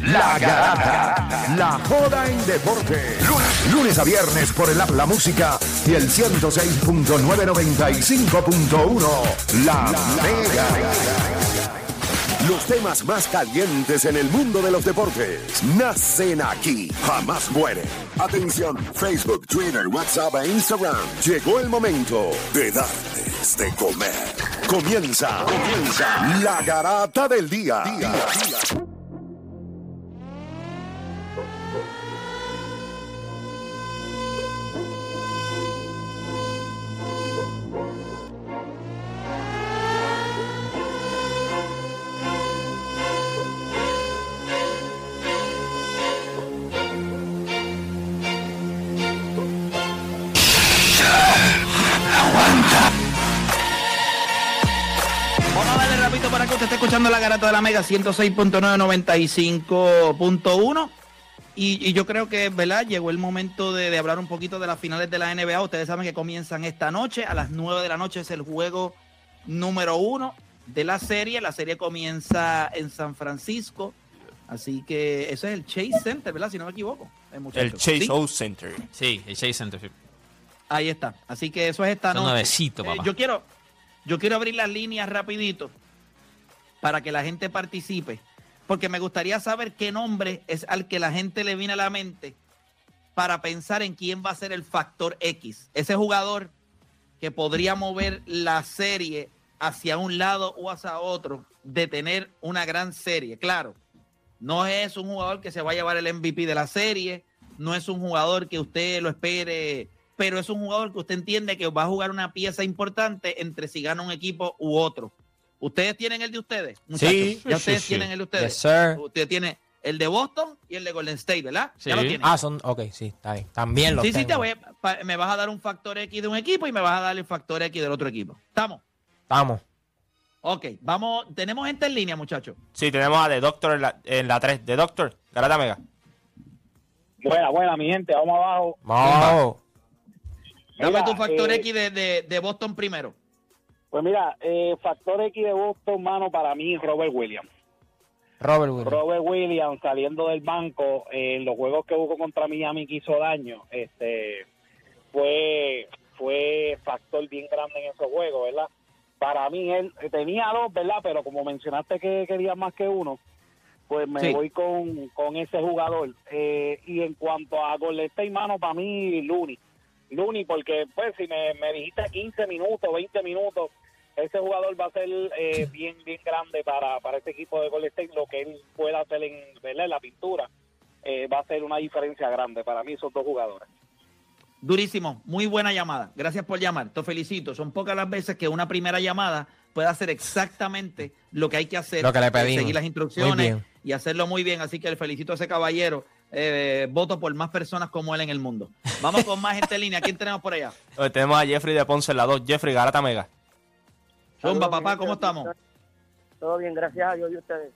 La Garata, la joda en deporte. Lunes, a viernes por el app La Música y el 106.995.1 La, Mega. Los temas más calientes en el mundo de los deportes nacen aquí, jamás mueren. Atención, Facebook, Twitter, WhatsApp e Instagram. Llegó el momento de darles de comer. Comienza, comienza la garata del día. día, día. Escuchando la garata de la Mega 106.995.1. Y, y yo creo que, ¿verdad? Llegó el momento de, de hablar un poquito de las finales de la NBA. Ustedes saben que comienzan esta noche. A las 9 de la noche es el juego número uno de la serie. La serie comienza en San Francisco. Así que eso es el Chase Center, ¿verdad? Si no me equivoco. eh. El Chase ¿Sí? O Center. Sí, el Chase Center. sí. Ahí está. Así que eso es esta Son noche. nuevecito, Eh, papá. yo quiero, yo quiero abrir las líneas rapidito para que la gente participe, porque me gustaría saber qué nombre es al que la gente le viene a la mente para pensar en quién va a ser el factor X, ese jugador que podría mover la serie hacia un lado o hacia otro, de tener una gran serie. Claro, no es un jugador que se va a llevar el MVP de la serie, no es un jugador que usted lo espere, pero es un jugador que usted entiende que va a jugar una pieza importante entre si gana un equipo u otro. ¿Ustedes tienen el de ustedes? muchachos? Sí, ya ustedes sí. tienen el de ustedes. Yes, sir. Usted tiene el de Boston y el de Golden State, ¿verdad? Ya Sí. lo tienen. Ah, son. Ok, sí, está bien. También los sí, sí, te tengo. voy a- me vas a dar un factor X de un equipo y me vas a dar el factor X del otro equipo. ¿Estamos? Estamos. Ok, vamos. Tenemos gente en línea, muchachos. Sí, tenemos a The Doctor en la, en la 3. The Doctor, Garata Mega. Buena, buena, mi gente, vamos abajo. Vamos. Dame tu factor eh, X de, de- de Boston primero. Pues mira, eh, factor X de Boston, mano, para mí, Robert Williams. Robert Williams. Robert Williams saliendo del banco eh, en los juegos que jugó contra Miami que hizo daño, este fue fue factor bien grande en esos juegos, ¿verdad? Para mí él eh, tenía dos, ¿verdad? Pero como mencionaste que quería más que uno, pues me Sí. voy con, con ese jugador. Eh, y en cuanto a Golden State, mano, para mí Looney. Looney, porque pues si me, me dijiste 15 minutos, 20 minutos, ese jugador va a ser eh, bien bien grande para, para este equipo de Golden State, lo que él pueda hacer en, ¿verdad? en la pintura, eh, va a ser una diferencia grande para mí esos dos jugadores. Durísimo, muy buena llamada. Gracias por llamar. Te felicito. Son pocas las veces que una primera llamada puede hacer exactamente lo que hay que hacer. Lo que le eh, pedimos. Seguir las instrucciones y hacerlo muy bien. Así que le felicito a ese caballero. Eh, voto por más personas como él en el mundo. Vamos con más gente en línea. ¿Quién tenemos por allá? Hoy tenemos a Jeffrey de Ponce en la 2. Jeffrey, Garata Mega. Zumba, papá, ¿cómo estamos? Todo bien, gracias a Dios y ustedes.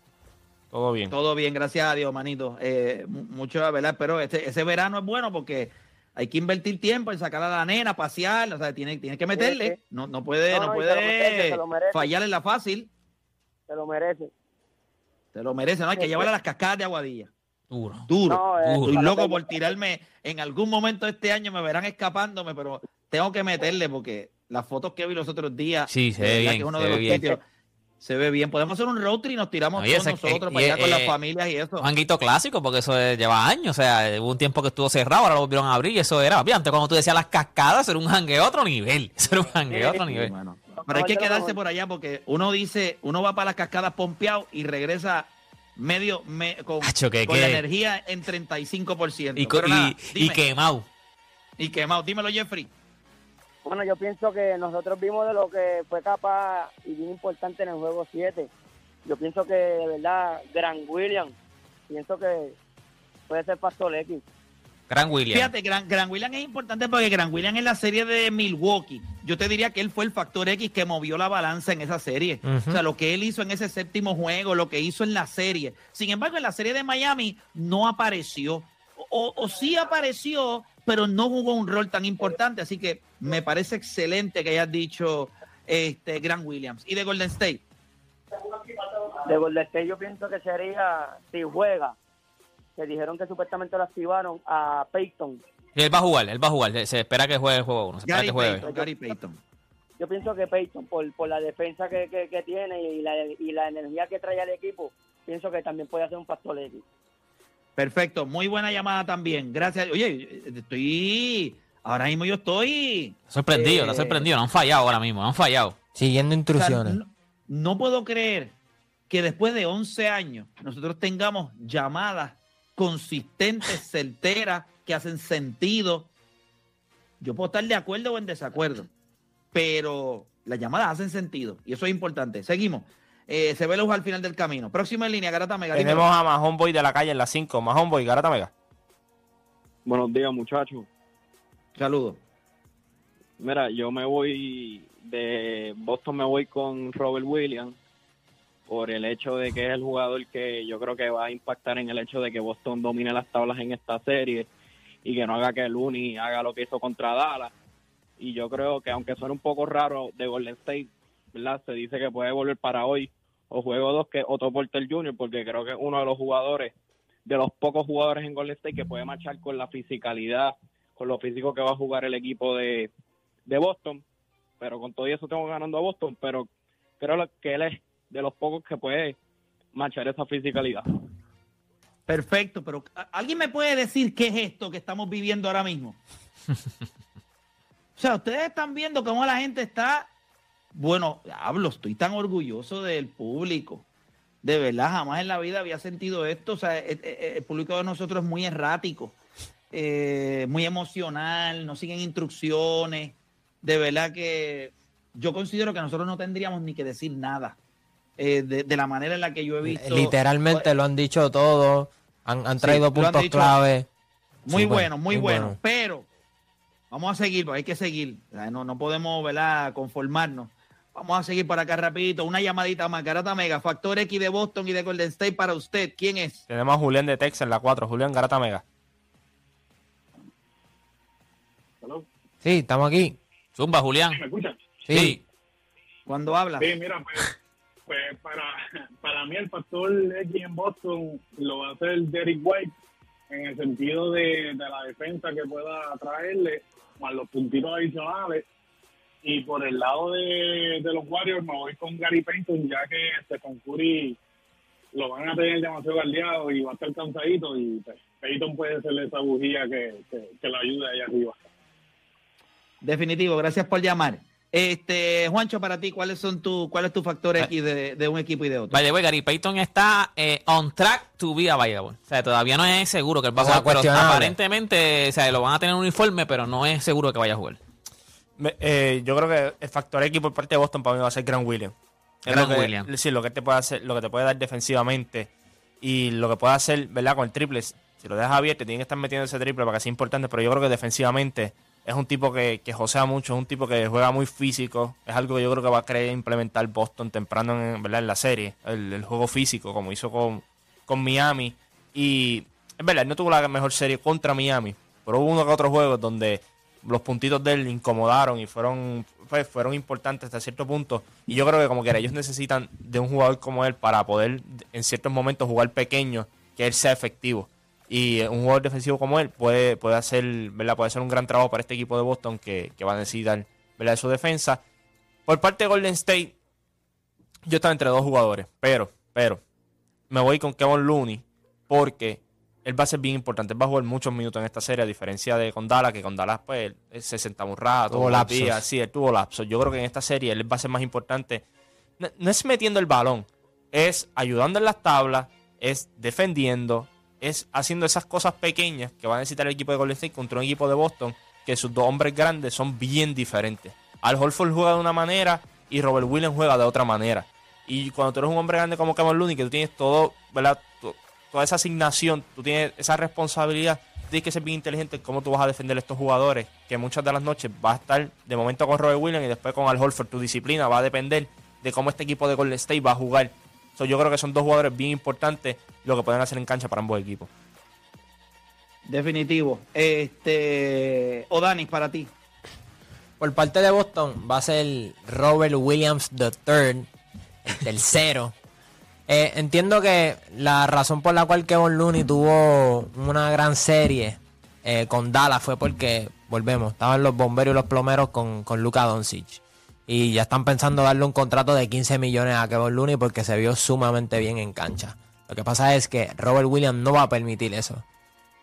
Todo bien. Todo bien, gracias a Dios, manito. Eh, mu- mucho, ¿verdad? Pero este, ese verano es bueno porque hay que invertir tiempo en sacar a la nena, pasear, o sea, tiene, tiene que meterle. No, no puede, No, puede merece. fallar en la fácil. Se lo merece. Se lo merece, ¿no? Hay que llevarle a las cascadas de Aguadilla. Duro. Duro. No, eh, Estoy para loco por tirarme. En algún momento de este año me verán escapándome, pero tengo que meterle porque las fotos que vi los otros días. Sí, se ve bien, que es uno se de ve los bien. Se ve bien. Podemos hacer un road trip y nos tiramos Oye, todos ese- nosotros eh, para allá eh, con las eh, familias y eso. Un hanguito clásico porque eso lleva años. O sea, hubo un tiempo que estuvo cerrado, ahora lo volvieron a abrir y eso era. Antes, cuando tú decías las cascadas, eso era un hangue a otro nivel. Eso era un hangue a otro nivel. Pero hay que quedarse por allá porque uno dice, uno va para las cascadas pompeado y regresa medio me- con, Acho, ¿qué, con la energía en 35%. Y, nada, y, y quemado. Y quemado. Dímelo, Jeffrey. Bueno, yo pienso que nosotros vimos de lo que fue capaz y bien importante en el juego 7. Yo pienso que de verdad, Gran William, pienso que puede ser factor X. Gran William. Fíjate, Gran, Gran William es importante porque Gran William en la serie de Milwaukee, yo te diría que él fue el factor X que movió la balanza en esa serie. O sea, lo que él hizo en ese séptimo juego, lo que hizo en la serie. Sin embargo, en la serie de Miami no apareció. O, o sí apareció, pero no jugó un rol tan importante. Así que me parece excelente que hayas dicho este Gran Williams. Y de Golden State. De Golden State yo pienso que sería, si juega, que dijeron que supuestamente lo activaron a Peyton. Y él va a jugar, él va a jugar. Se- Se espera que juegue el juego uno. Se espera Gary que juegue. Payton, Gary Payton. Yo pienso que Peyton, por, por la defensa que, que, que tiene y la, y la energía que trae al equipo, pienso que también puede ser un factor X. Perfecto, muy buena llamada también. Gracias. Oye, estoy. Ahora mismo yo estoy. Sorprendido, Eh, está sorprendido. No han fallado ahora mismo, no han fallado. Siguiendo O sea, instrucciones. no, no puedo creer que después de 11 años nosotros tengamos llamadas consistentes, certeras, que hacen sentido. Yo puedo estar de acuerdo o en desacuerdo, pero las llamadas hacen sentido y eso es importante. Seguimos. Eh, se ve luz al final del camino. Próxima en línea, Garata Mega. dímelo. Tenemos a Mahon Boy de la calle en la 5. Mahon Boy, Garata Mega. Buenos días, muchachos. Saludos. Mira, yo me voy de Boston, me voy con Robert Williams por el hecho de que es el jugador que yo creo que va a impactar en el hecho de que Boston domine las tablas en esta serie y que no haga que Looney haga lo que hizo contra Dallas. Y yo creo que aunque suene un poco raro de Golden State, ¿verdad? Se dice que puede volver para hoy o juego dos que Otto Porter Jr. porque creo que es uno de los jugadores, de los pocos jugadores en Golden State que puede marchar con la fisicalidad, con lo físico que va a jugar el equipo de, de Boston, pero con todo eso tengo ganando a Boston, pero creo que él es de los pocos que puede marchar esa fisicalidad. Perfecto, pero ¿a- ¿alguien me puede decir qué es esto que estamos viviendo ahora mismo? o sea, ustedes están viendo cómo la gente está, bueno, hablo, estoy tan orgulloso del público. De verdad, jamás en la vida había sentido esto. O sea, eh, eh, el público de nosotros es muy errático, eh, muy emocional, no siguen instrucciones. De verdad que yo considero que nosotros no tendríamos ni que decir nada. eh, de, de la manera en la que yo he visto. Literalmente lo han dicho todo. Han, han traído han puntos dicho. clave. Muy Sí, bueno, muy, bueno. bueno. Pero vamos a seguir, porque hay que seguir. O sea, no, no podemos ¿verdad? conformarnos. Vamos a seguir por acá rapidito. Una llamadita más. Garata Mega, Factor X de Boston y de Golden State para usted. ¿Quién es? Tenemos a Julián de Texas en la 4. Julián, Garata Mega. Sí, estamos aquí. Zumba, Julián. ¿Me escuchan? Sí. Cuando habla. Sí, mira, pues, pues para, para mí el factor X en Boston lo va a hacer Derek White en el sentido de, de la defensa que pueda traerle, más los puntitos adicionales. Y por el lado de, de los Warriors me voy con Gary Payton, ya que Stephen Curry lo van a tener demasiado galdeado y va a estar cansadito y pues, Payton puede ser esa bujía que, que, que lo ayude ahí arriba. Definitivo, gracias por llamar. Este, Juancho, para ti, ¿cuáles son tu, cuál es tu factor X de, de un equipo y de otro? The way, Gary Payton está eh, on track to be available. O sea, todavía no es seguro que él va a jugar, pero aparentemente, o sea, lo van a tener en uniforme, pero no es seguro que vaya a jugar. Me- eh, yo creo que el factor X por parte de Boston para mí va a ser Grant Williams. Es Grant lo que- Williams. Sí, lo que te puede hacer, lo que te puede dar defensivamente y lo que puede hacer, ¿verdad? Con el triple. Si lo dejas abierto, tienen que estar metiendo ese triple para que sea importante, pero yo creo que defensivamente es un tipo que, que josea mucho, es un tipo que juega muy físico, es algo que yo creo que va a querer implementar Boston temprano en, ¿verdad? en la serie, el, el juego físico, como hizo con, con Miami. Y es verdad, no tuvo la mejor serie contra Miami, pero hubo uno que otros juegos donde los puntitos de él incomodaron y fueron pues, fueron importantes hasta cierto punto. Y yo creo que como que ellos necesitan de un jugador como él para poder en ciertos momentos jugar pequeño, que él sea efectivo. Y un jugador defensivo como él puede, puede hacer, ¿verdad? Puede hacer un gran trabajo para este equipo de Boston que, que va a necesitar ¿verdad? su defensa. Por parte de Golden State, yo estaba entre dos jugadores, pero, pero, me voy con Kevin Looney porque él va a ser bien importante. Él va a jugar muchos minutos en esta serie, a diferencia de con Dallas, que con Dallas pues él se sentaba un rato, Tuvo lapsos. sí, él tuvo lapsos. Yo creo que en esta serie él va a ser más importante. No, no es metiendo el balón, es ayudando en las tablas, es defendiendo, es haciendo esas cosas pequeñas que va a necesitar el equipo de Golden State contra un equipo de Boston, que sus dos hombres grandes son bien diferentes. Al Holford juega de una manera y Robert Williams juega de otra manera. Y cuando tú eres un hombre grande como Kevin Looney, que tú tienes todo, ¿verdad? To- toda esa asignación, tú tienes esa responsabilidad, tienes que ser bien inteligente en cómo tú vas a defender a estos jugadores, que muchas de las noches va a estar de momento con Robert Williams y después con Al Holford. Tu disciplina va a depender de cómo este equipo de Golden State va a jugar. So, yo creo que son dos jugadores bien importantes lo que pueden hacer en cancha para ambos equipos. Definitivo. Este, Odanis, para ti. Por parte de Boston va a ser Robert Williams III, el tercero. Eh, entiendo que la razón por la cual Kevin Looney tuvo una gran serie eh, con Dallas fue porque, volvemos, estaban los bomberos y los plomeros con, con Luka Doncic. Y ya están pensando darle un contrato de 15 millones a Kevin Looney porque se vio sumamente bien en cancha. Lo que pasa es que Robert Williams no va a permitir eso.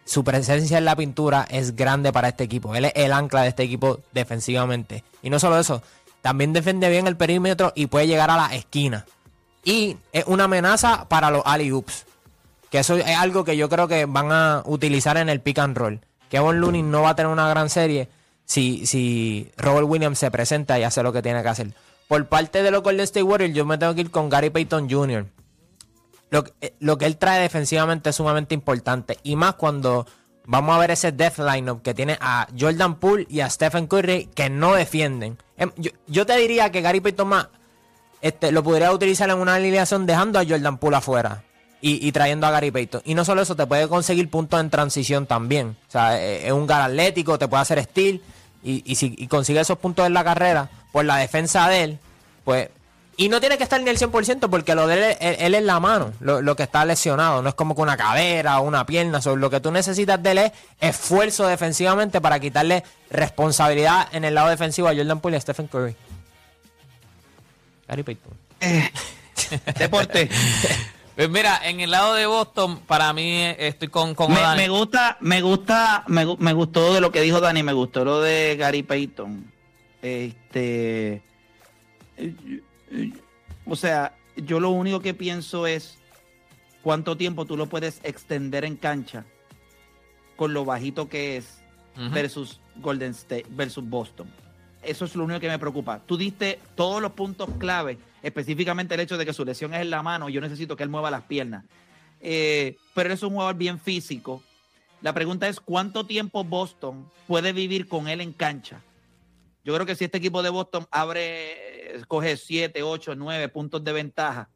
Su presencia en la pintura es grande para este equipo. Él es el ancla de este equipo defensivamente. Y no solo eso, también defiende bien el perímetro y puede llegar a la esquina. Y es una amenaza para los alley-oops. Que eso es algo que yo creo que van a utilizar en el pick and roll. Kevin Looney no va a tener una gran serie si, si Robert Williams se presenta y hace lo que tiene que hacer. Por parte de los Golden State Warriors, yo me tengo que ir con Gary Payton Jr. Lo, eh, lo que él trae defensivamente es sumamente importante. Y más cuando vamos a ver ese death lineup que tiene a Jordan Poole y a Stephen Curry que no defienden. Em, Yo, yo te diría que Gary Payton más este, lo podría utilizar en una alineación dejando a Jordan Poole afuera y, trayendo a Gary Payton. Y no solo eso, te puede conseguir puntos en transición también. O sea, eh, es un gar atlético, te puede hacer steal. Y, si consigue esos puntos en la carrera, por la defensa de él, pues. Y no tiene que estar ni el 100% porque lo de él, es la mano, lo, que está lesionado. No es como que una cadera o una pierna. Lo que tú necesitas de él es esfuerzo defensivamente para quitarle responsabilidad en el lado defensivo a Jordan Poole y a Stephen Curry. Gary Payton. Deporte. Pues mira, en el lado de Boston, para mí eh, estoy con, con Me, Odani. me gusta, me gusta, me, gu- me gustó de lo que dijo Dani, me gustó lo de Gary Payton. Este, eh, eh, o sea, yo lo único que pienso es cuánto tiempo tú lo puedes extender en cancha con lo bajito que es versus Golden State versus Boston. Eso es lo único que me preocupa. Tú diste todos los puntos clave, específicamente el hecho de que su lesión es en la mano. Yo necesito que él mueva las piernas. Eh, pero es un jugador bien físico. La pregunta es: ¿cuánto tiempo Boston puede vivir con él en cancha? Yo creo que si este equipo de Boston abre, coge 7, 8, 9 puntos de ventaja,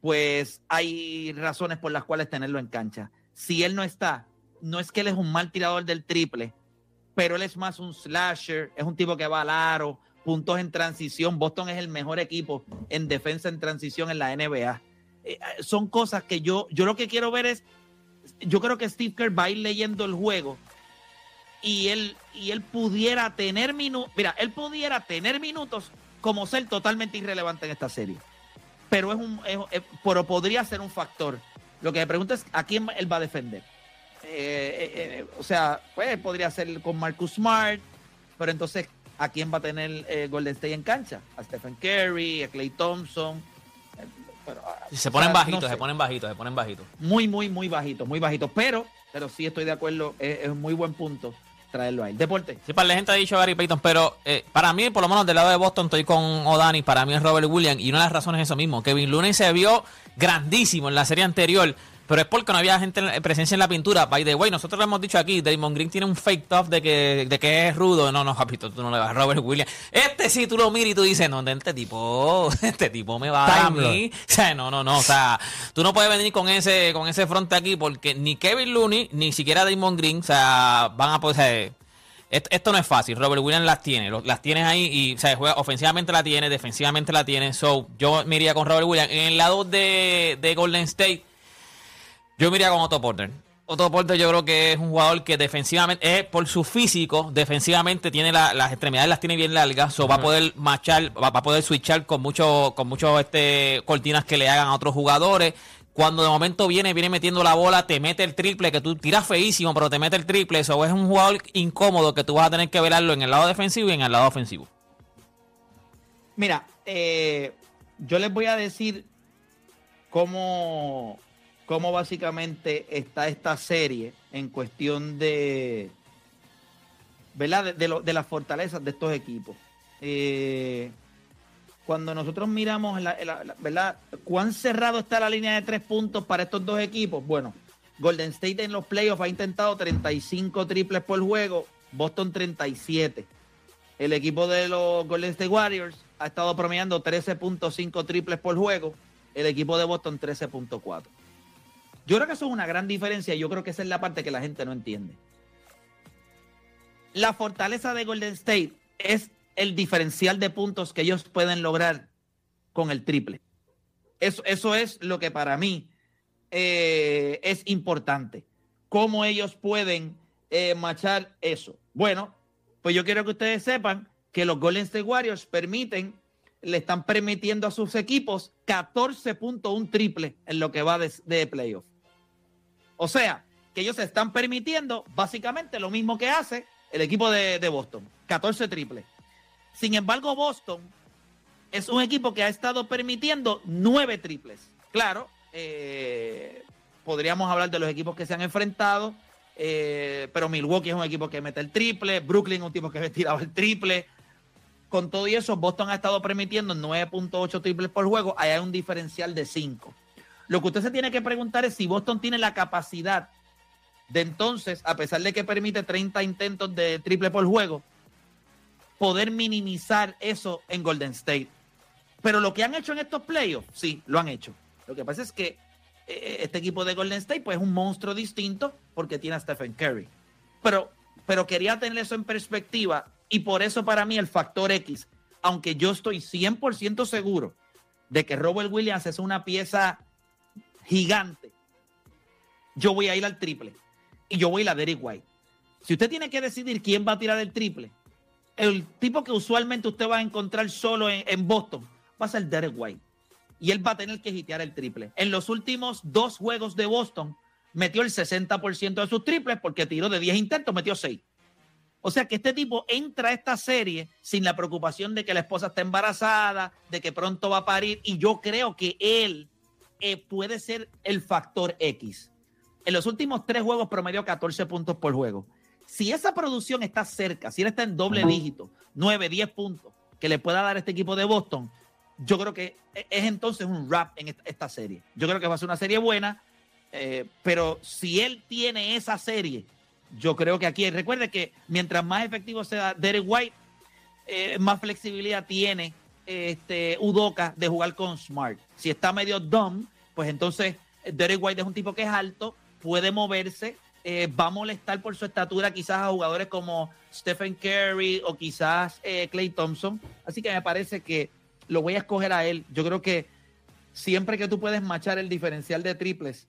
pues hay razones por las cuales tenerlo en cancha. Si él no está, no es que él es un mal tirador del triple, pero él es más un slasher, es un tipo que va al aro, puntos en transición. Boston es el mejor equipo en defensa en transición en la NBA. Eh, eh, son cosas que yo, yo lo que quiero ver es, yo creo que Steve Kerr va a ir leyendo el juego y él, y él pudiera tener minutos, mira, él pudiera tener minutos como ser totalmente irrelevante en esta serie. Pero es un, pero podría ser un factor. Lo que me pregunto es a quién él va a defender. Eh, eh, eh, o sea, pues podría ser con Marcus Smart, pero entonces, ¿a quién va a tener eh, Golden State en cancha? A Stephen Curry, a Clay Thompson. Pero, ah, Se o ponen sea, bajitos, no sé. se ponen bajitos, se ponen bajitos. Muy, muy, muy bajito, muy bajito. Pero, pero sí estoy de acuerdo, es, es un muy buen punto traerlo ahí. Deporte. Sí, para la gente ha dicho Gary Payton, pero eh, para mí, por lo menos del lado de Boston, estoy con O'Dani, para mí es Robert Williams, y una de las razones es eso mismo. Kevin Looney se vio grandísimo en la serie anterior, pero es porque no había gente en la- presencia en la pintura. By the way, nosotros lo hemos dicho aquí, Damon Green tiene un fake tough de que, de que es rudo. No, no, papito, tú no le vas a Robert Williams. Este sí, tú lo miras y tú dices, no, este tipo, este tipo me va a dar a mí. O sea, no, no, no, o sea, tú no puedes venir con ese, con ese fronte aquí porque ni Kevin Looney, ni siquiera Damon Green, o sea, van a poder... esto, no es fácil. Robert Williams las tiene. Las tienes ahí y o sea, juega, ofensivamente la tiene, defensivamente la tiene. So, yo me iría con Robert Williams. En el lado de, de Golden State, yo me iría con Otto Porter. Otto Porter yo creo que es un jugador que defensivamente, eh, por su físico, defensivamente tiene la- las extremidades las tiene bien largas, so va a poder machar, va, va a poder switchar con mucho, con muchos este, cortinas que le hagan a otros jugadores. Cuando de momento viene, viene metiendo la bola, te mete el triple, que tú tiras feísimo, pero te mete el triple. Eso es un jugador incómodo que tú vas a tener que velarlo en el lado defensivo y en el lado ofensivo. Mira, eh, yo les voy a decir cómo, cómo básicamente está esta serie en cuestión de, ¿verdad? De, las fortalezas de estos equipos. Eh, cuando nosotros miramos, ¿verdad? ¿Cuán cerrado está la línea de tres puntos para estos dos equipos? Bueno, Golden State en los playoffs ha intentado 35 triples por juego, Boston 37. El equipo de los Golden State Warriors ha estado promediando 13.5 triples por juego. El equipo de Boston 13.4. Yo creo que eso es una gran diferencia y yo creo que esa es la parte que la gente no entiende. La fortaleza de Golden State es el diferencial de puntos que ellos pueden lograr con el triple. Eso, eso es lo que para mí eh, es importante. Cómo ellos pueden eh, machar eso. Bueno, pues yo quiero que ustedes sepan que los Golden State Warriors permiten, le están permitiendo a sus equipos 14.1 triple en lo que va de, de playoff. O sea, que ellos se están permitiendo básicamente lo mismo que hace el equipo de, Boston, 14 triple. Sin embargo, Boston es un equipo que ha estado permitiendo 9 triples. Claro, eh, podríamos hablar de los equipos que se han enfrentado, eh, pero Milwaukee es un equipo que mete el triple, Brooklyn es un equipo que tirado el triple. Con todo y eso, Boston ha estado permitiendo 9.8 triples por juego. Ahí hay un diferencial de 5. Lo que usted se tiene que preguntar es si Boston tiene la capacidad de entonces, a pesar de que permite 30 intentos de triple por juego, poder minimizar eso en Golden State. Pero lo que han hecho en estos playoffs, sí, lo han hecho. Lo que pasa es que eh, este equipo de Golden State pues, es un monstruo distinto porque tiene a Stephen Curry. Pero, pero quería tener eso en perspectiva y por eso para mí el factor X, aunque yo estoy 100% seguro de que Robert Williams es una pieza gigante, yo voy a ir al triple y yo voy a ir Derek White. Si usted tiene que decidir quién va a tirar el triple, el tipo que usualmente usted va a encontrar solo en, en Boston va a ser Derek White. Y él va a tener que hitear el triple. En los últimos dos juegos de Boston, metió el 60% de sus triples porque tiró de 10 intentos, metió 6. O sea que este tipo entra a esta serie sin la preocupación de que la esposa está embarazada, de que pronto va a parir. Y yo creo que él eh, puede ser el factor X. En los últimos tres juegos promedió 14 puntos por juego. Si esa producción está cerca, si él está en doble dígito, 9, 10 puntos, que le pueda dar este equipo de Boston, yo creo que es entonces un rap en esta, serie. Yo creo que va a ser una serie buena, eh, pero si él tiene esa serie, yo creo que aquí, recuerde que mientras más efectivo sea Derek White, eh, más flexibilidad tiene este Udoka de jugar con Smart. Si está medio dumb, pues entonces Derek White es un tipo que es alto, puede moverse, eh, va a molestar por su estatura quizás a jugadores como Stephen Curry o quizás eh, Clay Thompson. Así que me parece que lo voy a escoger a él. Yo creo que siempre que tú puedes machar el diferencial de triples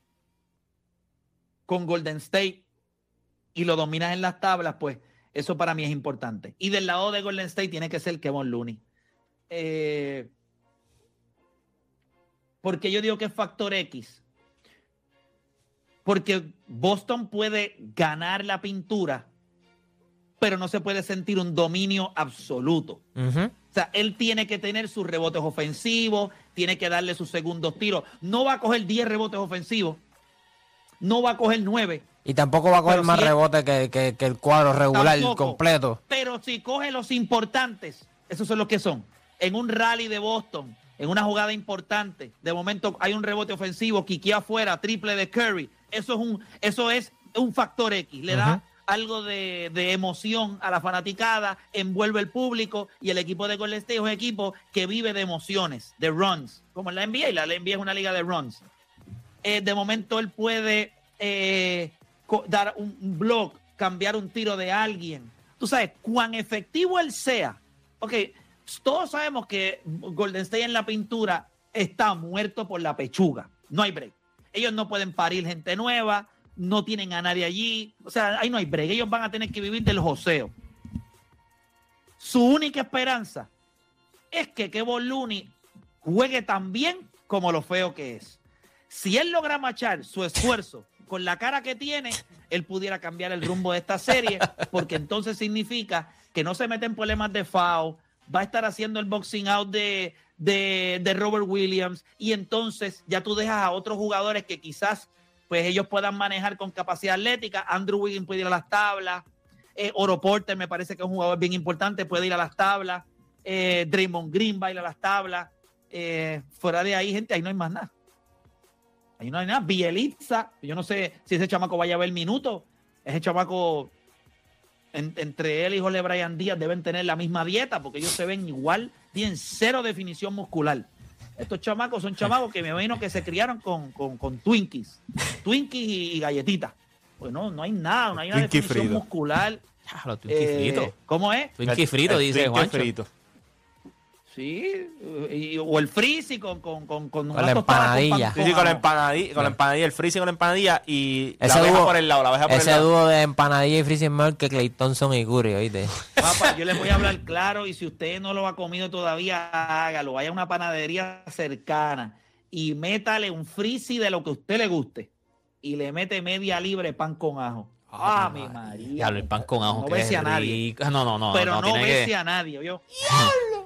con Golden State y lo dominas en las tablas, pues eso para mí es importante. Y del lado de Golden State tiene que ser Kevin Looney. Eh, porque yo digo que es factor X. Porque Boston puede ganar la pintura, pero no se puede sentir un dominio absoluto. O sea, él tiene que tener sus rebotes ofensivos, tiene que darle sus segundos tiros. No va a coger 10 rebotes ofensivos, no va a coger 9, Y tampoco va a coger Pero más si él- rebote que, que- que el cuadro regular Tampoco. completo. pero si coge los importantes, esos son los que son. En un rally de Boston, en una jugada importante, de momento hay un rebote ofensivo, quiquea afuera, triple de Curry. Eso es un, eso es un factor X. Le da algo de, de emoción a la fanaticada, envuelve el público y el equipo de Golden State es un equipo que vive de emociones, de runs, como en la NBA. y La NBA es una liga de runs. Eh, de momento él puede eh, dar un, un block, cambiar un tiro de alguien. Tú sabes, cuán efectivo él sea. Ok, todos sabemos que Golden State en la pintura está muerto por la pechuga. No hay break. Ellos no pueden parir gente nueva, no tienen a nadie allí. O sea, ahí no hay break. Ellos van a tener que vivir del joseo. Su única esperanza es que Kevin Looney juegue tan bien como lo feo que es. Si él logra machar su esfuerzo con la cara que tiene, él pudiera cambiar el rumbo de esta serie, porque entonces significa que no se mete en problemas de foul, va a estar haciendo el boxing out de, de, de Robert Williams, y entonces ya tú dejas a otros jugadores que quizás pues ellos puedan manejar con capacidad atlética. Andrew Wiggins puede ir a las tablas, eh, Oro me parece que es un jugador bien importante, puede ir a las tablas, eh, Draymond Green va a ir a las tablas, eh, fuera de ahí, gente, ahí no hay más nada. Ahí no hay nada. Bielitza, yo no sé si ese chamaco vaya a ver minutos. Ese chamaco, en- entre él y Jorge Brian Díaz, deben tener la misma dieta porque ellos se ven igual, tienen cero definición muscular. Estos chamacos son chamacos que me imagino que se criaron con, con, con Twinkies, Twinkies y, y galletitas. Pues no, no hay nada, no hay una Twinkie definición frito. muscular. Eh, fritos. ¿Cómo es? Twinkie frito, dice Twinkie Juancho. frito. Sí, y- o el frizzy con, con, con, con, Con la empanadilla. pan Sí, sí, con la empanadilla, con la empanadilla, el freezer con la empanadilla y la Ese abeja dúo- por el lado, la abeja por Ese el lado. dúo de empanadilla y freezing mejor que Clay Thompson y Curry, oíste. Papá, yo les voy a hablar claro y si usted no lo ha comido todavía, hágalo. Vaya a una panadería cercana y métale un frizzy de lo que a usted le guste y le mete media libre pan con ajo. Ah, mi María. Diablo, el pan con ajo. No que bese es a nadie. rico. No, no, no. Pero no, no, bese que- a nadie, ¿vio? Pan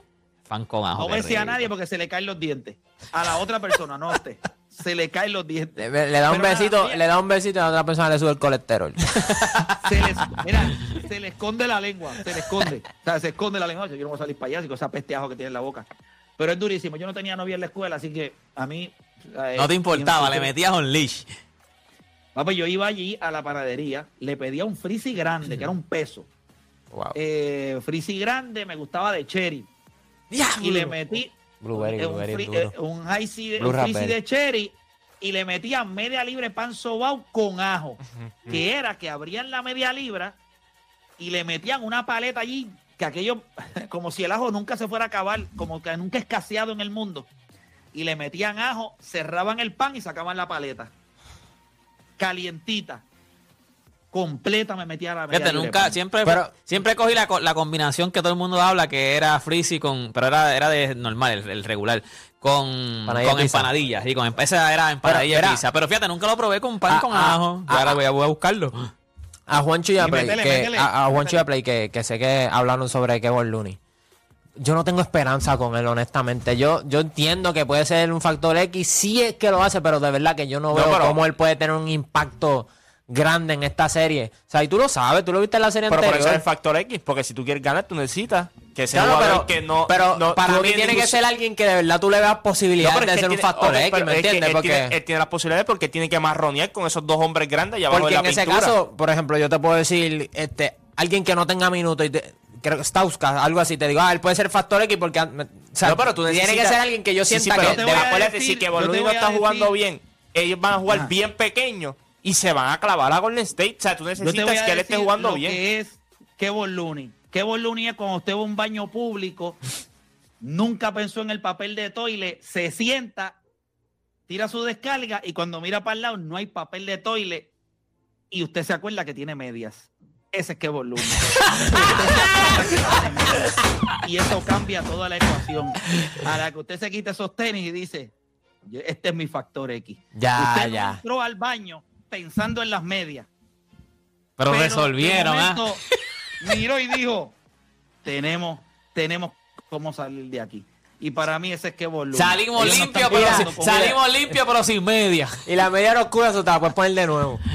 con ajo. No bese a nadie porque se le caen los dientes. A la otra persona, no a usted. Se le caen los dientes. Le, le da un Pero besito, le da un besito y a la otra persona le sube el colesterol. Se les, mira, se le esconde la lengua, se le esconde. O sea, se esconde la lengua. Yo no voy a salir para allá, así con esa peste de ajo que tiene en la boca. Pero es durísimo. Yo no tenía novia en la escuela, así que a mí. eh, No te importaba, le metías un leash. Papi, yo iba allí a la panadería, le pedía un frizzy grande, que era un peso. Wow. Eh, frizzy grande, me gustaba de cherry. Y le metí Blueberry, un, blueberry eh, un high un de cherry y le metía media libre pan sobao con ajo, que era que abrían la media libra y le metían una paleta allí, que aquello, como si el ajo nunca se fuera a acabar, como que nunca escaseado en el mundo. Y le metían ajo, cerraban el pan y sacaban la paleta. Calientita. Completa me metía la media Fíjate, libre nunca, pan. siempre, Pero- siempre cogí la, la combinación que todo el mundo habla, que era frizzy con, pero era, era de normal, el, el regular, con, con empanadillas, sí, con, esa era empanadilla Pero, pizza. Pero fíjate, nunca lo probé con pan Ah, con ah, ajo. ah, Y ahora ah. voy a, voy a buscarlo. A Juancho y a Y Play, métele, que, métele, a, a Juancho y a Play, que, que sé que hablaron sobre Kevin Looney. Yo no tengo esperanza con él, honestamente. Yo, yo entiendo que puede ser un factor X, sí es que lo hace, pero de verdad que yo no No, veo pero- cómo él puede tener un impacto grande en esta serie. O sea, y tú lo sabes, tú lo viste en la serie Pero por anterior. eso es el factor X, porque si tú quieres ganar, tú necesitas que ese Claro, jugador pero, que no. pero no- para mí tiene ningún- que ser alguien que de verdad tú le veas posibilidades pero es de ser un factor X, pero ¿me entiendes? él Porque... tiene, él tiene las posibilidades porque tiene que marronear con esos dos hombres grandes y abajo Porque de en la ese pintura. caso, por ejemplo, yo te puedo decir, este, alguien que no tenga minutos y te, creo que Stauska, algo así, te digo, ah, él puede ser factor X porque, o sea, no, pero tú tiene que necesitas- ser alguien que yo Sí, sí, sienta pero que te de- a decir- si que no a está jugando bien, ellos van a jugar Ajá. bien pequeño y se van a clavar a Golden State. O sea, tú necesitas que él esté jugando lo bien. que es Kevin Looney. Kevin Looney es cuando usted va a un baño público, nunca pensó en el papel de toile, se sienta, tira su descarga y cuando mira para el lado no hay papel de toile y usted se acuerda que tiene medias. Ese es Kevin Looney. y eso cambia toda la ecuación. A la que usted se quite esos tenis y dice, "Yo- este es mi factor X. Ya, usted ya. entró al baño pensando en las medias. Pero, Pero resolvieron, ¿ah? momento, Miró y dijo, tenemos, tenemos cómo salir de aquí. Y para mí ese es que volumen. Salimos no limpios, pero, sin- salimos limpios, pero sin media. Y la media era oscura, eso te la puedes poner de nuevo.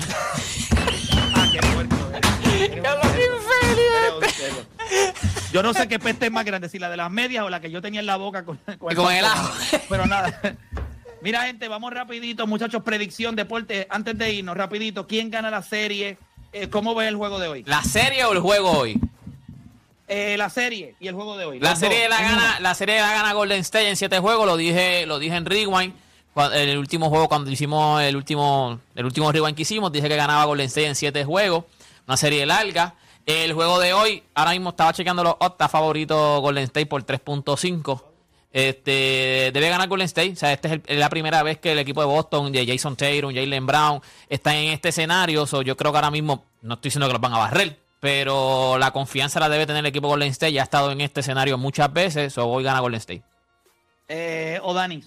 Ah, qué puerco eres. Eres. Eres. Yo no sé qué peste es más grande, si la de las medias o la que yo tenía en la boca con, con Con el ajo. Pero nada. Mira, gente, vamos rapidito, muchachos, predicción, deporte. Antes de irnos, rapidito, ¿quién gana la serie? Eh, ¿Cómo ves el juego de hoy? ¿La serie o el juego hoy? Eh, la serie y el juego de hoy. La serie la gana, la serie la gana Golden State en siete juegos, lo dije, lo dije en Rewind. En el último juego, cuando hicimos el último, el último rewind que hicimos, dije que ganaba Golden State en siete juegos. Una serie larga. El juego de hoy, ahora mismo estaba chequeando los odds, está favorito Golden State por 3.5. Este, debe ganar Golden State. O sea, esta es, el- es la primera vez que el equipo de Boston, de Jason Tatum, Jalen Brown, está en este escenario. So, yo creo que ahora mismo, no estoy diciendo que los van a barrer, pero la confianza la debe tener el equipo Golden State. Ya ha estado en este escenario muchas veces. So, hoy gana Golden State. Eh, o Dani.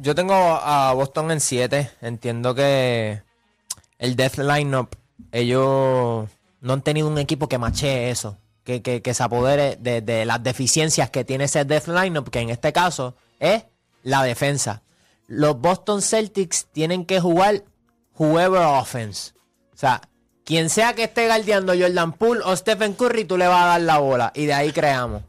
Yo tengo a Boston en 7. Entiendo que el Death Lineup, ellos no han tenido un equipo que machee eso. Que, que, que se apodere de, de las deficiencias que tiene ese Death Lineup, que en este caso es la defensa. Los Boston Celtics tienen que jugar whoever offense. O sea, quien sea que esté guardiando Jordan Poole o Stephen Curry, tú le vas a dar la bola. Y de ahí creamos.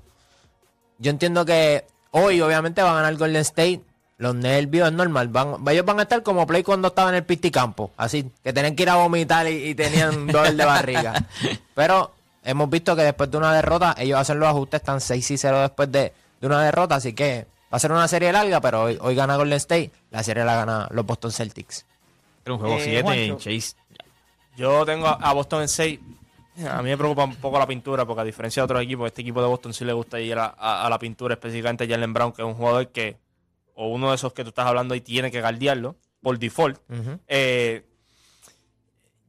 Yo entiendo que hoy obviamente va a ganar Golden State. Los nervios es normal. Van, ellos van a estar como Play cuando estaban en el pisticampo. Así, que tenían que ir a vomitar y, y tenían dolor de barriga. Pero hemos visto que después de una derrota, ellos hacen los ajustes, están 6 y 0 después de, de una derrota. Así que va a ser una serie larga, pero hoy, hoy gana Golden State. La serie la gana los Boston Celtics. Era un juego Eh, 7 Juancho. Chase. Yo tengo a Boston en 6. A mí me preocupa un poco la pintura, porque a diferencia de otros equipos, este equipo de Boston sí le gusta ir a, a- a la pintura, específicamente a Jalen Brown, que es un jugador que, o uno de esos que tú estás hablando y tiene que guardiarlo por default. Eh,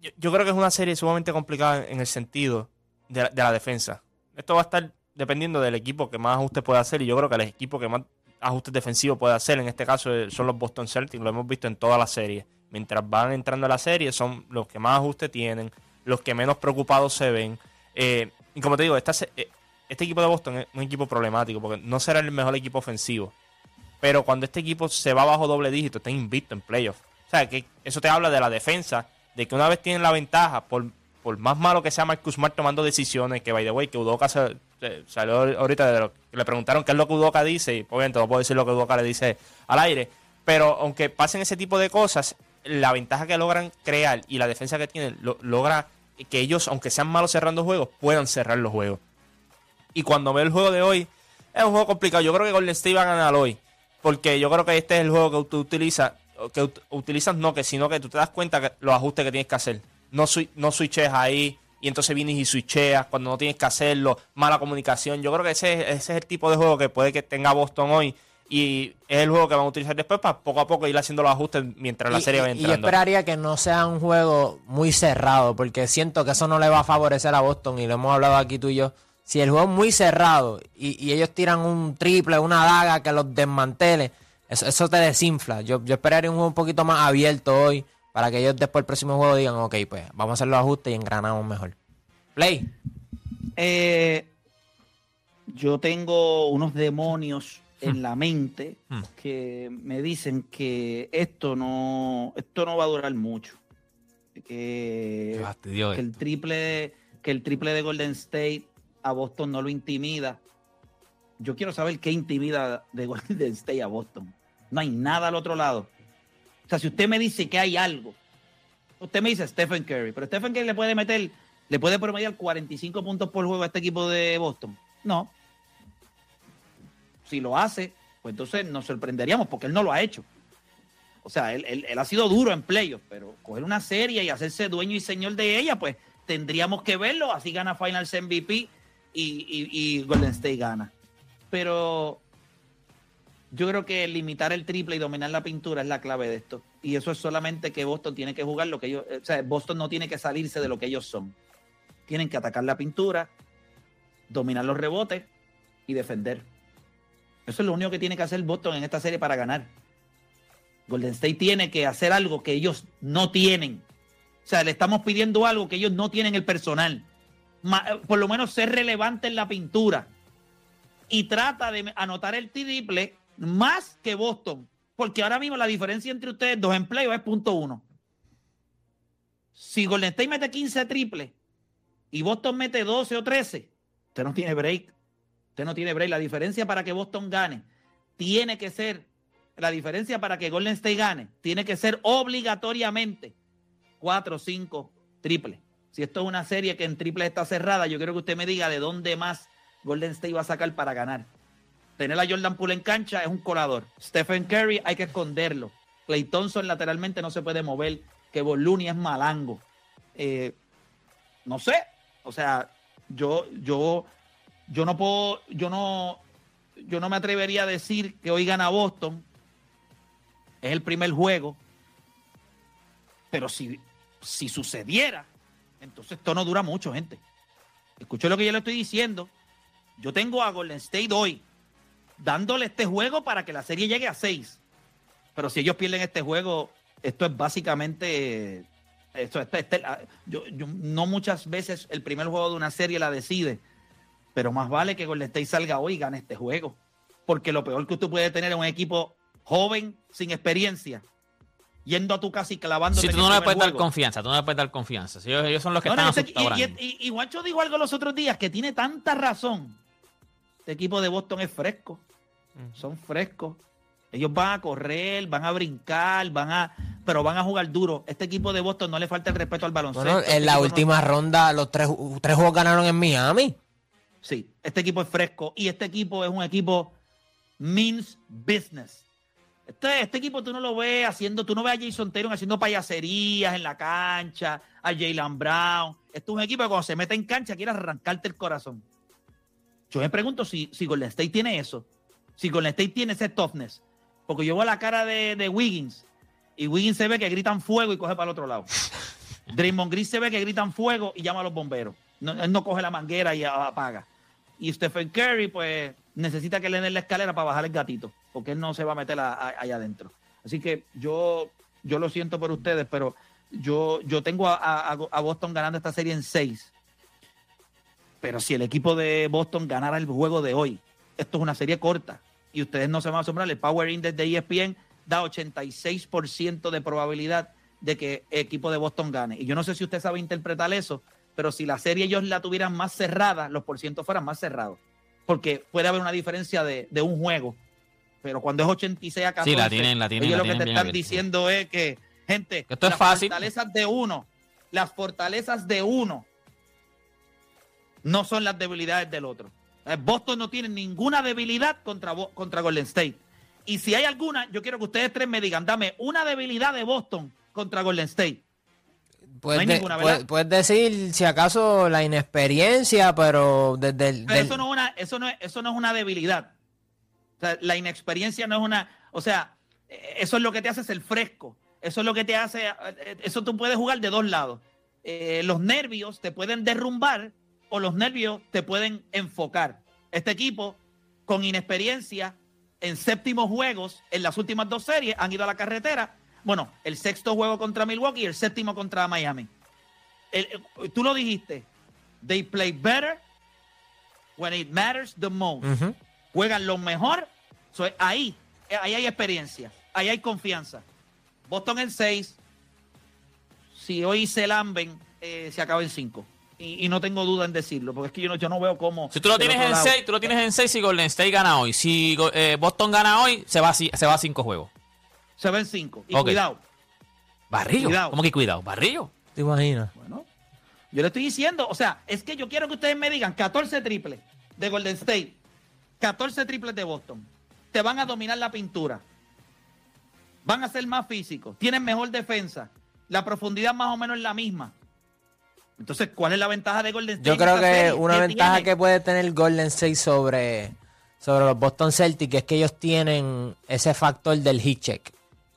yo, yo creo que es una serie sumamente complicada en el sentido de la, de la defensa. Esto va a estar dependiendo del equipo que más ajustes pueda hacer y yo creo que el equipo que más ajustes defensivos puede hacer en este caso eh, son los Boston Celtics, lo hemos visto en toda la serie. Mientras van entrando a la serie son los que más ajustes tienen, los que menos preocupados se ven. Eh, y como te digo, eh, este equipo de Boston es un equipo problemático porque no será el mejor equipo ofensivo. Pero cuando este equipo se va bajo doble dígito, está invicto en playoffs. O sea, que eso te habla de la defensa, de que una vez tienen la ventaja, por, por más malo que sea Marcus Smart tomando decisiones, que by the way, que Udoka salió ahorita de lo que le preguntaron qué es lo que Udoka dice, y obviamente no puedo decir lo que Udoka le dice al aire, pero aunque pasen ese tipo de cosas, la ventaja que logran crear y la defensa que tienen lo- logra que ellos, aunque sean malos cerrando juegos, puedan cerrar los juegos. Y cuando veo el juego de hoy, es un juego complicado. Yo creo que Golden State va a ganar hoy. Porque yo creo que este es el juego que tú utilizas. Que ut- utilizas no, que sino que tú te das cuenta que los ajustes que tienes que hacer. No, no switches ahí y entonces vienes y switcheas cuando no tienes que hacerlo. Mala comunicación. Yo creo que ese, ese es el tipo de juego que puede que tenga Boston hoy. Y es el juego que van a utilizar después para poco a poco ir haciendo los ajustes mientras la serie va y- y yo entrando. esperaría que no sea un juego muy cerrado, porque siento que eso no le va a favorecer a Boston, y lo hemos hablado aquí tú y yo. Si el juego es muy cerrado y, y ellos tiran un triple, una daga que los desmantele, eso, eso te desinfla. Yo, yo esperaría un juego un poquito más abierto hoy, para que ellos después del próximo juego digan, ok, pues vamos a hacer los ajustes y engranamos mejor. Play. Eh, yo tengo unos demonios en la mente Hmm. que me dicen que esto no, esto no va a durar mucho. Que, que el triple, que el triple de Golden State a Boston no lo intimida. Yo quiero saber qué intimida de Golden State a Boston. No hay nada al otro lado. O sea, si usted me dice que hay algo, usted me dice Stephen Curry, pero Stephen Curry le puede meter, le puede promediar 45 puntos por juego a este equipo de Boston. No. Si lo hace, pues entonces nos sorprenderíamos porque él no lo ha hecho. O sea, él, él- ha sido duro en playoffs, pero coger una serie y hacerse dueño y señor de ella, pues tendríamos que verlo. Así gana Finals MVP y Golden State gana. Pero yo creo que limitar el triple y dominar la pintura es la clave de esto. Y eso es solamente que Boston tiene que jugar lo que ellos. O sea, Boston no tiene que salirse de lo que ellos son. Tienen que atacar la pintura, dominar los rebotes y defender. Eso es lo único que tiene que hacer Boston en esta serie para ganar. Golden State tiene que hacer algo que ellos no tienen. O sea, le estamos pidiendo algo que ellos no tienen el personal. Eh, por lo menos ser relevante en la pintura. Y trata de anotar el triple más que Boston. Porque ahora mismo la diferencia entre ustedes dos empleos es punto uno. Si Golden State mete 15 triples y Boston mete 12 o 13, usted no tiene break. Usted no tiene break. La diferencia para que Boston gane tiene que ser, la diferencia para que Golden State gane, tiene que ser obligatoriamente 4 o 5 triples. Si esto es una serie que en triple está cerrada, yo quiero que usted me diga de dónde más Golden State va a sacar para ganar. Tener a Jordan Poole en cancha es un colador. Stephen Curry hay que esconderlo. Clay Thompson lateralmente no se puede mover. Que Looney es malango. Eh, no sé. O sea, yo, yo, yo no puedo, yo no, yo no me atrevería a decir que hoy gana Boston. Es el primer juego. Pero si, si sucediera, entonces esto no dura mucho, gente. Escuché lo que yo le estoy diciendo. Yo tengo a Golden State hoy dándole este juego para que la serie llegue a seis. Pero si ellos pierden este juego, esto es básicamente. Esto, este- yo, yo- no muchas veces el primer juego de una serie la decide, pero más vale que Golden State salga hoy y gane este juego. Porque lo peor que tú puedes tener es un equipo joven, sin experiencia, yendo a tu casa y clavándote Si tú no le puedes dar confianza, tú no le puedes dar confianza. Si ellos, ellos son los que No, no, están este- asustados. y, y- y- y Juancho dijo algo los otros días que tiene tanta razón. Este equipo de Boston es fresco. Son frescos. Ellos van a correr, van a brincar, van a, pero van a jugar duro. Este equipo de Boston no le falta el respeto al baloncesto. Bueno, Este en la no- última ronda, los tres, tres juegos ganaron en Miami. Sí, este equipo es fresco y este equipo es un equipo means business. Este, este equipo tú no lo ves haciendo, tú no ves a Jason Taylor haciendo payaserías en la cancha, a Jalen Brown. Esto es un equipo que cuando se mete en cancha quiere arrancarte el corazón. Yo me pregunto si, si Golden State tiene eso. Si Golden State tiene ese toughness. Porque yo veo la cara de, de Wiggins y Wiggins se ve que gritan fuego y coge para el otro lado. Draymond Green se ve que gritan fuego y llama a los bomberos. No, él no coge la manguera y apaga. Y Stephen Curry, pues, necesita que le den la escalera para bajar el gatito, porque él no se va a meter a- a- allá adentro. Así que yo, yo lo siento por ustedes, pero yo, yo tengo a, a- a Boston ganando esta serie en seis. Pero si el equipo de Boston ganara el juego de hoy, esto es una serie corta. Y ustedes no se van a asombrar, el Power Index de ESPN da 86% de probabilidad de que el equipo de Boston gane. Y yo no sé si usted sabe interpretar eso, pero si la serie ellos la tuvieran más cerrada, los porcientos fueran más cerrados. Porque puede haber una diferencia de, de un juego. Pero cuando es 86 a 14, Sí, la tienen, la tienen, ellos la lo que te están diciendo es que, gente, Que esto es las fácil. fortalezas de uno, las fortalezas de uno no son las debilidades del otro. Eh, Boston no tiene ninguna debilidad contra, contra Golden State. Y si hay alguna, yo quiero que ustedes tres me digan, dame una debilidad de Boston contra Golden State. Puedes, hay de- ninguna, puedes- puedes decir, si acaso, la inexperiencia, pero desde el... Pero del- eso no, es una, eso, no es, eso no es una debilidad. O sea, la inexperiencia no es una. O sea, eh, eso es lo que te hace ser fresco. Eso es lo que te hace. eh, Eso tú puedes jugar de dos lados. Eh, los nervios te pueden derrumbar o los nervios te pueden enfocar. Este equipo, con inexperiencia, en séptimos juegos, en las últimas dos series, han ido a la carretera. Bueno, el sexto juego contra Milwaukee y el séptimo contra Miami. El- el- tú lo dijiste. They play better when it matters the most. Juegan lo mejor. So, ahí, eh, ahí hay experiencia. Ahí hay confianza. Boston en 6. Si hoy se lamben, eh, se acaba en 5. Y, y no tengo duda en decirlo, porque es que yo no, yo no veo cómo. Si tú lo tienes en lado- 6, tú lo tienes en 6 si Golden State gana hoy. Si eh, Boston gana hoy, se va, se va a 5 juegos. Se ven 5. Y cuidado. Barrillo. Cuidado. ¿Cómo que cuidado? Barrillo. ¿Te imaginas? Bueno, yo le estoy diciendo, o sea, es que yo quiero que ustedes me digan 14 triples de Golden State, 14 triples de Boston. Te van a dominar la pintura. Van a ser más físicos, tienen mejor defensa. La profundidad más o menos es la misma. Entonces, ¿cuál es la ventaja de Golden State? Yo creo que serie? una ¿Qué ventaja tiene? que puede tener Golden State sobre, sobre los Boston Celtics es que ellos tienen ese factor del hit check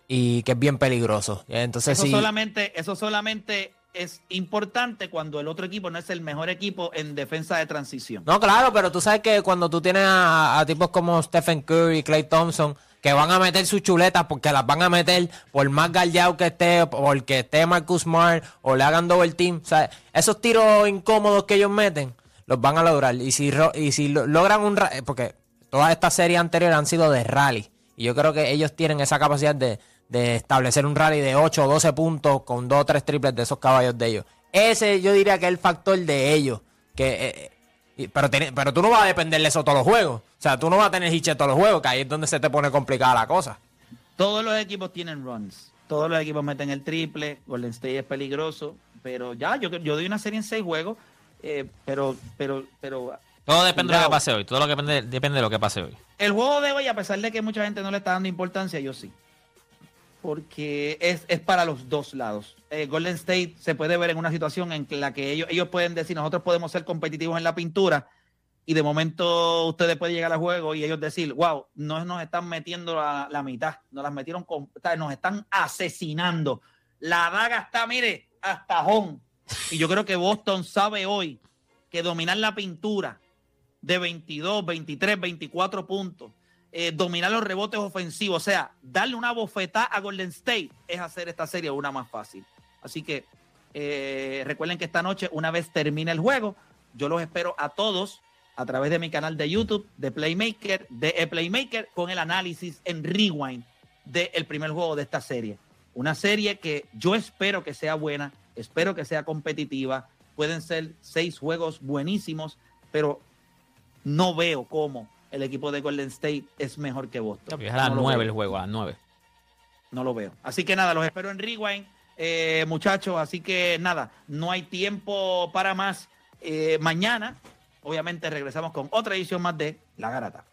y que es bien peligroso. Entonces Eso sí, solamente, eso solamente es importante cuando el otro equipo no es el mejor equipo en defensa de transición. No, claro, pero tú sabes que cuando tú tienes a, tipos como Stephen Curry, Clay Thompson, que van a meter sus chuletas porque las van a meter por más galleado que esté, porque esté Marcus Smart o le hagan double team. O esos tiros incómodos que ellos meten, los van a lograr. Y si, y si lo- logran un... ra- Porque todas estas series anteriores han sido de rally. Y yo creo que ellos tienen esa capacidad de, de establecer un rally de 8 o 12 puntos con 2 o 3 triples de esos caballos de ellos. Ese yo diría que es el factor de ellos. Que, eh, y- pero, pero tú no vas a depender de eso todos los juegos. O sea, tú no vas a tener hitche todos los juegos, que ahí es donde se te pone complicada la cosa. Todos los equipos tienen runs. Todos los equipos meten el triple. Golden State es peligroso. Pero ya, yo, yo doy una serie en seis juegos. eh, pero, pero, pero Todo depende de lo que pase hoy. Todo lo que depende, depende de lo que pase hoy. el juego de hoy, a pesar de que mucha gente no le está dando importancia, yo sí. Porque es, es para los dos lados. Eh, Golden State se puede ver en una situación en la que ellos, ellos pueden decir, nosotros podemos ser competitivos en la pintura, y de momento ustedes pueden llegar al juego y ellos decir, wow, no nos están metiendo la, la mitad, nos las metieron con, nos están asesinando. La daga está, mire, hasta home. Y yo creo que Boston sabe hoy que dominar la pintura de 22, 23, 24 puntos, eh, dominar los rebotes ofensivos, o sea, darle una bofetada a Golden State es hacer esta serie una más fácil. Así que eh, recuerden que esta noche, una vez termine el juego, yo los espero a todos a través de mi canal de YouTube, de Playmaker, de E Playmaker, con el análisis en rewind del primer juego de esta serie. Una serie que yo espero que sea buena, espero que sea competitiva. Pueden ser seis juegos buenísimos, pero no veo cómo el equipo de Golden State es mejor que Boston. Es a las No lo 9 veo. el juego, a las 9. No lo veo. Así que nada, los espero en Rewind, eh, muchachos. Así que nada, no hay tiempo para más. Eh, mañana, obviamente, regresamos con otra edición más de La Garata.